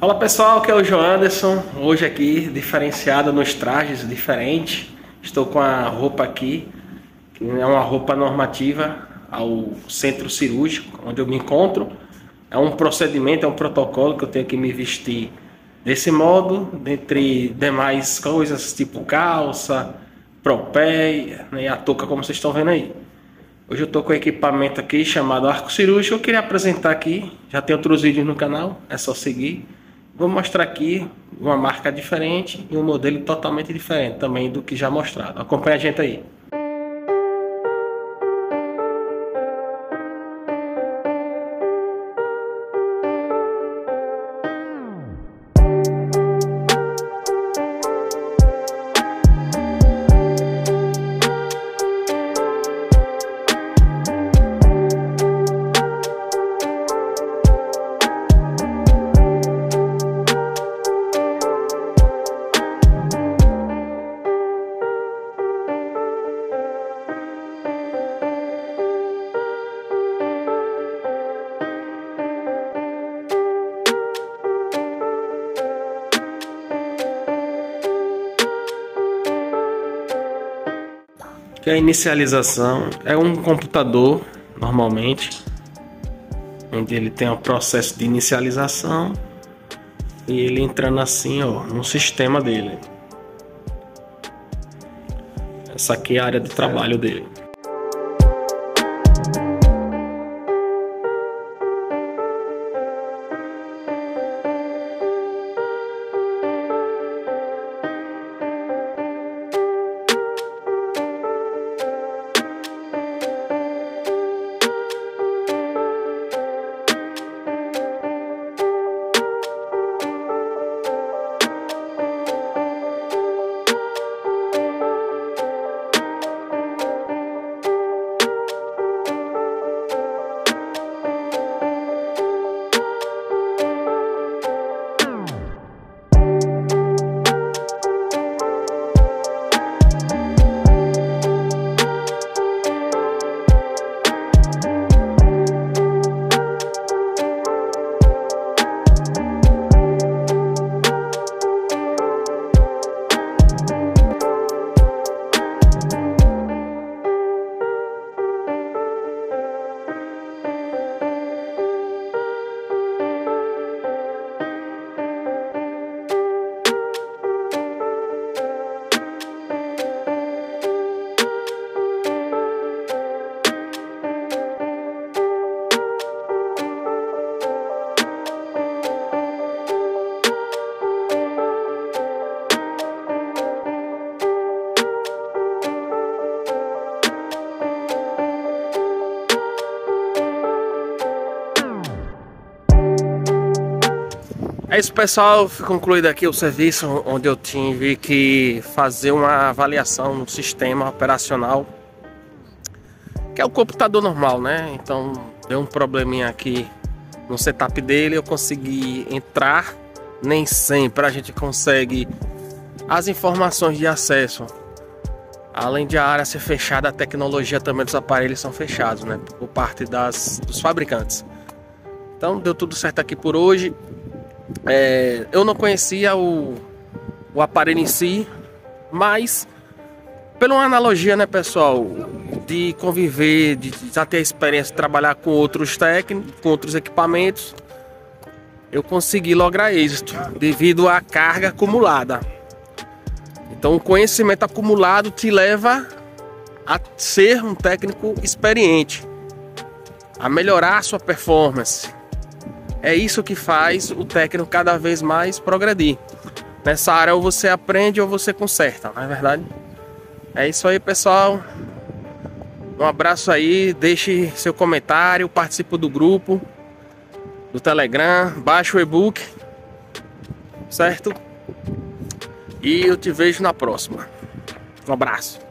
Fala pessoal, que é o João Anderson, hoje aqui diferenciado nos trajes diferentes. Estou com a roupa aqui, que é uma roupa normativa ao centro cirúrgico, onde eu me encontro. É um procedimento, é um protocolo que eu tenho que me vestir desse modo, dentre demais coisas, tipo calça, propé né, e a touca, como vocês estão vendo aí. Hoje eu estou com equipamento aqui chamado arco cirúrgico. Eu queria apresentar aqui, já tem outros vídeos no canal, é só seguir. Vou mostrar aqui uma marca diferente e um modelo totalmente diferente também do que já mostrado. Acompanhe a gente aí. Que a inicialização é um computador normalmente onde ele tem um processo de inicialização e ele entrando assim ó no sistema dele. Essa aqui é a área de trabalho dele É isso pessoal, concluído aqui o serviço onde eu tive que fazer uma avaliação no sistema operacional que é o computador normal, né? Então deu um probleminha aqui no setup dele, eu consegui entrar, nem sempre a gente consegue as informações de acesso. Além de a área ser fechada, a tecnologia também dos aparelhos são fechados, né? Por parte das, dos fabricantes. Então deu tudo certo aqui por hoje. É, eu não conhecia o, o aparelho em si, mas pela uma analogia, né, pessoal, de conviver, de já ter a experiência de trabalhar com outros técnicos, com outros equipamentos, eu consegui lograr êxito devido à carga acumulada. Então, o conhecimento acumulado te leva a ser um técnico experiente, a melhorar a sua performance, é isso que faz o técnico cada vez mais progredir. Nessa área ou você aprende ou você conserta, não é verdade? É isso aí, pessoal. Um abraço aí, deixe seu comentário, participe do grupo do Telegram, baixe o e-book, certo? E eu te vejo na próxima. Um abraço.